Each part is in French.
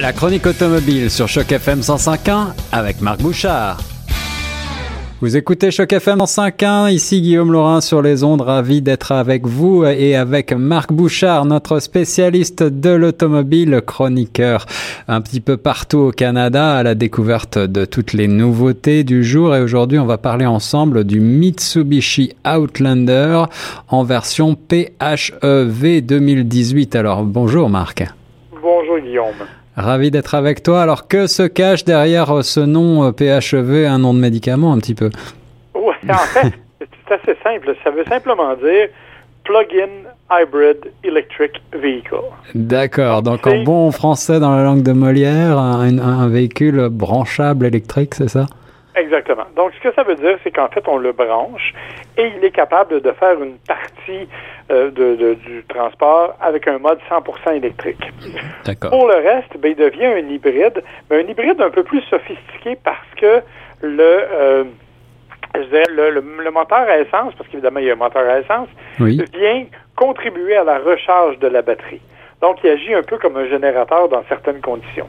La chronique automobile sur Choc FM 105.1 avec Marc Bouchard. Vous écoutez Choc FM 105.1, ici Guillaume Laurin sur les ondes, ravi d'être avec vous et avec Marc Bouchard, notre spécialiste de l'automobile, chroniqueur un petit peu partout au Canada à la découverte de toutes les nouveautés du jour et aujourd'hui on va parler ensemble du Mitsubishi Outlander en version PHEV 2018. Alors bonjour Marc. Bonjour Guillaume. Ravi d'être avec toi. Alors, que se cache derrière euh, ce nom euh, PHEV, un nom de médicament un petit peu? Oui, en fait, c'est assez simple. Ça veut simplement dire Plug-in Hybrid Electric Vehicle. D'accord. Donc, en bon français, dans la langue de Molière, un, véhicule branchable électrique, c'est ça? Exactement. Donc, ce que ça veut dire, c'est qu'en fait, on le branche et il est capable de faire une partie euh, de, du transport avec un mode 100% électrique. D'accord. Pour le reste, ben, il devient un hybride, mais un hybride un peu plus sophistiqué parce que le, euh, le, le, moteur à essence, parce qu'évidemment, il y a un moteur à essence, vient contribuer à la recharge de la batterie. Donc, il agit un peu comme un générateur dans certaines conditions.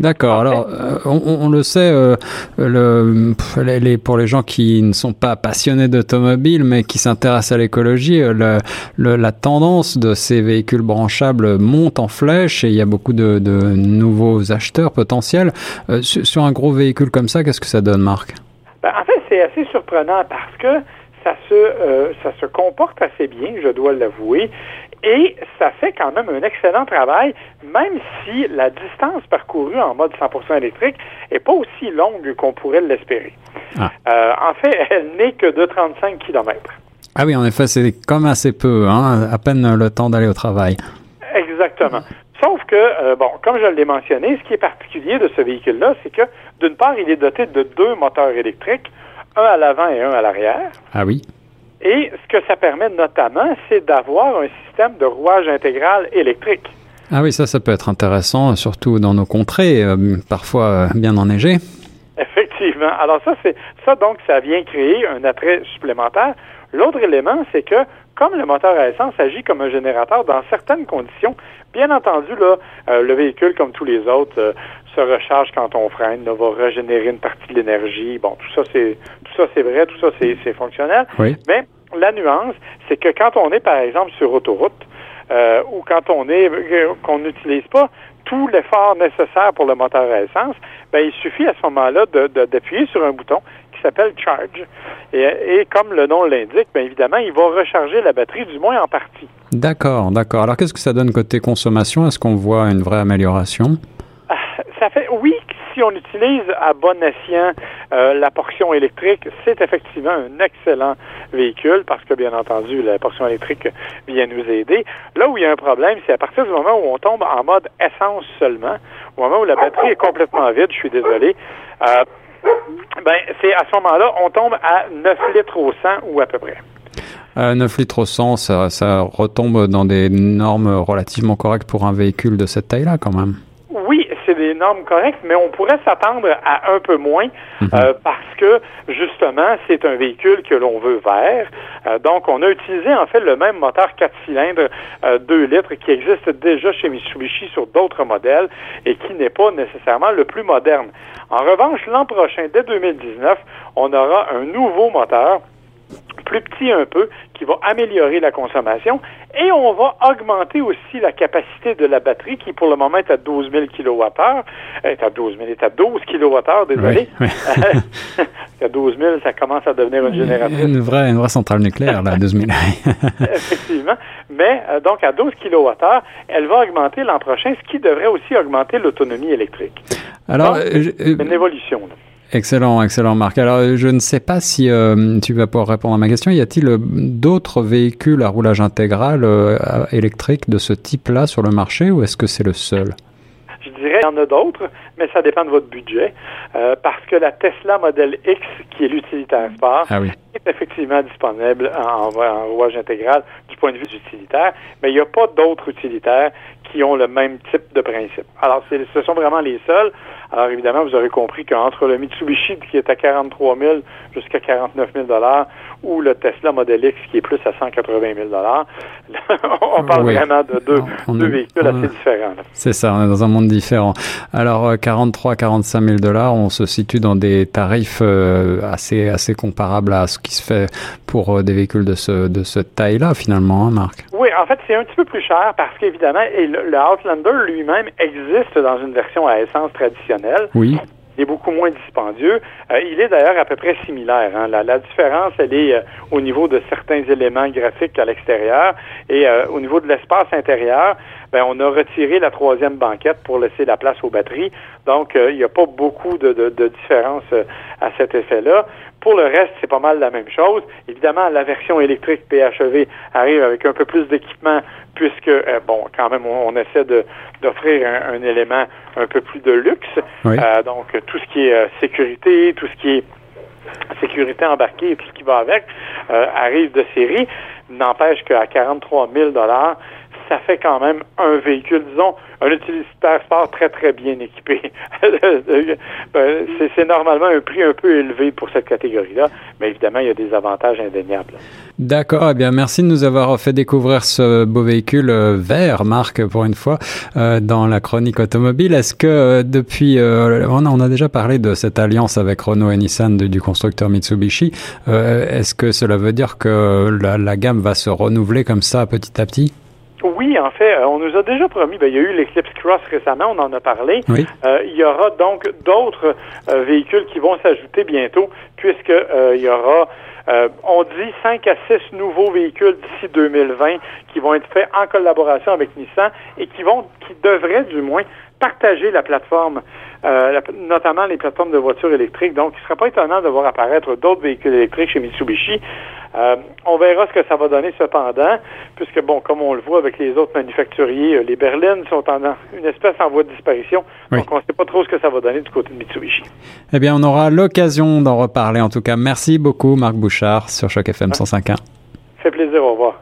D'accord. Alors, euh, on, le sait, euh, le, les, pour les gens qui ne sont pas passionnés d'automobile, mais qui s'intéressent à l'écologie, euh, la tendance de ces véhicules branchables monte en flèche et il y a beaucoup de, nouveaux acheteurs potentiels. sur, un gros véhicule comme ça, qu'est-ce que ça donne, Marc? Ben, En fait, c'est assez surprenant parce que ça se, ça se comporte assez bien, je dois l'avouer. Et ça fait quand même un excellent travail, même si la distance parcourue en mode 100% électrique est pas aussi longue qu'on pourrait l'espérer. Ah. Euh, en fait, elle n'est que de 35 km. Ah oui, en effet, c'est comme assez peu, hein, à peine le temps d'aller au travail. Exactement. Sauf que, euh, bon, comme je l'ai mentionné, ce qui est particulier de ce véhicule-là, c'est que, d'une part, il est doté de deux moteurs électriques, un à l'avant et un à l'arrière. Ah oui. Et ce que ça permet notamment, c'est d'avoir un système de rouage intégral électrique. Ah oui, ça, ça peut être intéressant, surtout dans nos contrées, euh, parfois euh, bien enneigées. Effectivement. Alors ça, c'est ça donc, ça vient créer un attrait supplémentaire. L'autre élément, c'est que comme le moteur à essence agit comme un générateur dans certaines conditions, bien entendu, là, euh, le véhicule, comme tous les autres, se recharge quand on freine, là, va régénérer une partie de l'énergie. Bon, tout ça, c'est ça, c'est vrai, tout ça, c'est fonctionnel. Oui. Mais la nuance, c'est que quand on est, par exemple, sur autoroute, euh, ou quand on est euh, qu'on n'utilise pas tout l'effort nécessaire pour le moteur à essence, ben, il suffit à ce moment-là d'appuyer sur un bouton qui s'appelle Charge. Et, comme le nom l'indique, bien évidemment, il va recharger la batterie, du moins en partie. D'accord, d'accord. Alors qu'est-ce que ça donne côté consommation? Est-ce qu'on voit une vraie amélioration? Ah, ça fait oui, on utilise à bon escient euh, la portion électrique, c'est effectivement un excellent véhicule parce que, bien entendu, la portion électrique vient nous aider. Là où il y a un problème, c'est à partir du moment où on tombe en mode essence seulement, au moment où la batterie est complètement vide, je suis désolé, euh, ben, c'est à ce moment-là, on tombe à 9 litres au 100 ou à peu près. 9 euh, litres au 100, ça, ça retombe dans des normes relativement correctes pour un véhicule de cette taille-là, quand même des normes correctes, mais on pourrait s'attendre à un peu moins mhm. euh, parce que justement, c'est un véhicule que l'on veut vert. Euh, donc, on a utilisé en fait le même moteur 4 cylindres 2 euh, litres qui existe déjà chez Mitsubishi sur d'autres modèles et qui n'est pas nécessairement le plus moderne. En revanche, l'an prochain, dès 2019, on aura un nouveau moteur plus petit un peu, qui va améliorer la consommation. Et on va augmenter aussi la capacité de la batterie, qui pour le moment est à 12 000 kWh. Est à 12 000, est à 12 kWh, désolé. à 12 000, ça commence à devenir une génération. Une vraie, une vraie centrale nucléaire, là, à 12 000. Effectivement. Mais euh, donc à 12 kWh, elle va augmenter l'an prochain, ce qui devrait aussi augmenter l'autonomie électrique. Alors, euh, une évolution. Là. Excellent, excellent Marc. Alors je ne sais pas si euh, tu vas pouvoir répondre à ma question. Y a-t-il euh, d'autres véhicules à roulage intégral euh, électrique de ce type-là sur le marché ou est-ce que c'est le seul? Qu'il y en a d'autres, mais ça dépend de votre budget. parce que la Tesla Model X, qui est l'utilitaire sport, ah oui. est effectivement disponible en, en rouage intégral du point de vue utilitaire, mais il n'y a pas d'autres utilitaires qui ont le même type de principe. Alors, ce sont vraiment les seuls. Alors, évidemment, vous aurez compris qu'entre le Mitsubishi qui est à 43 000 jusqu'à 49 000 ou le Tesla Model X qui est plus à 180 000 on parle vraiment de deux, deux véhicules assez différents. C'est ça, on est dans un monde différent. Alors, 43 45 000 dollars, on se situe dans des tarifs euh, assez, assez comparables à ce qui se fait pour euh, des véhicules de ce, de cette taille-là, finalement, hein, Marc? Oui, en fait, c'est un petit peu plus cher parce qu'évidemment, le Outlander lui-même existe dans une version à essence traditionnelle. Oui. Il est beaucoup moins dispendieux. Euh, il est d'ailleurs à peu près similaire. Hein. La, différence, elle est euh, au niveau de certains éléments graphiques à l'extérieur et euh, au niveau de l'espace intérieur. Ben, on a retiré la troisième banquette pour laisser la place aux batteries. Donc, il n'y a pas beaucoup de, de, de différence à cet effet-là. Pour le reste, c'est pas mal la même chose. Évidemment, la version électrique PHEV arrive avec un peu plus d'équipement puisque, euh, bon, quand même, on, essaie d'offrir un, élément un peu plus de luxe. Euh, donc, tout ce qui est euh, sécurité, tout ce qui est sécurité embarquée et tout ce qui va avec arrive de série. N'empêche qu'à 43 000 ça fait quand même un véhicule, disons, un utilitaire sport très, très bien équipé. Ben, c'est normalement un prix un peu élevé pour cette catégorie-là, mais évidemment, il y a des avantages indéniables. D'accord, eh bien, merci de nous avoir fait découvrir ce beau véhicule euh, vert, Marc, pour une fois, euh, dans la chronique automobile. Est-ce que euh, depuis, on, a, déjà parlé de cette alliance avec Renault et Nissan du constructeur Mitsubishi, est-ce que cela veut dire que la gamme va se renouveler comme ça petit à petit? Oui, en fait, euh, on nous a déjà promis, ben, il y a eu l'Eclipse Cross récemment, on en a parlé. Euh, il y aura donc d'autres euh, véhicules qui vont s'ajouter bientôt, puisque il y aura, on dit 5 à 6 nouveaux véhicules d'ici 2020 qui vont être faits en collaboration avec Nissan et qui vont, qui devraient du moins partager la plateforme, notamment les plateformes de voitures électriques. Donc, il ne serait pas étonnant de voir apparaître d'autres véhicules électriques chez Mitsubishi. Euh, on verra ce que ça va donner cependant, puisque, bon, comme on le voit avec les autres manufacturiers, euh, les berlines sont en une espèce en voie de disparition. Donc, on ne sait pas trop ce que ça va donner du côté de Mitsubishi. Eh bien, on aura l'occasion d'en reparler. En tout cas, merci beaucoup, Marc Bouchard, sur Choc FM 105.1. Fait plaisir. Au revoir.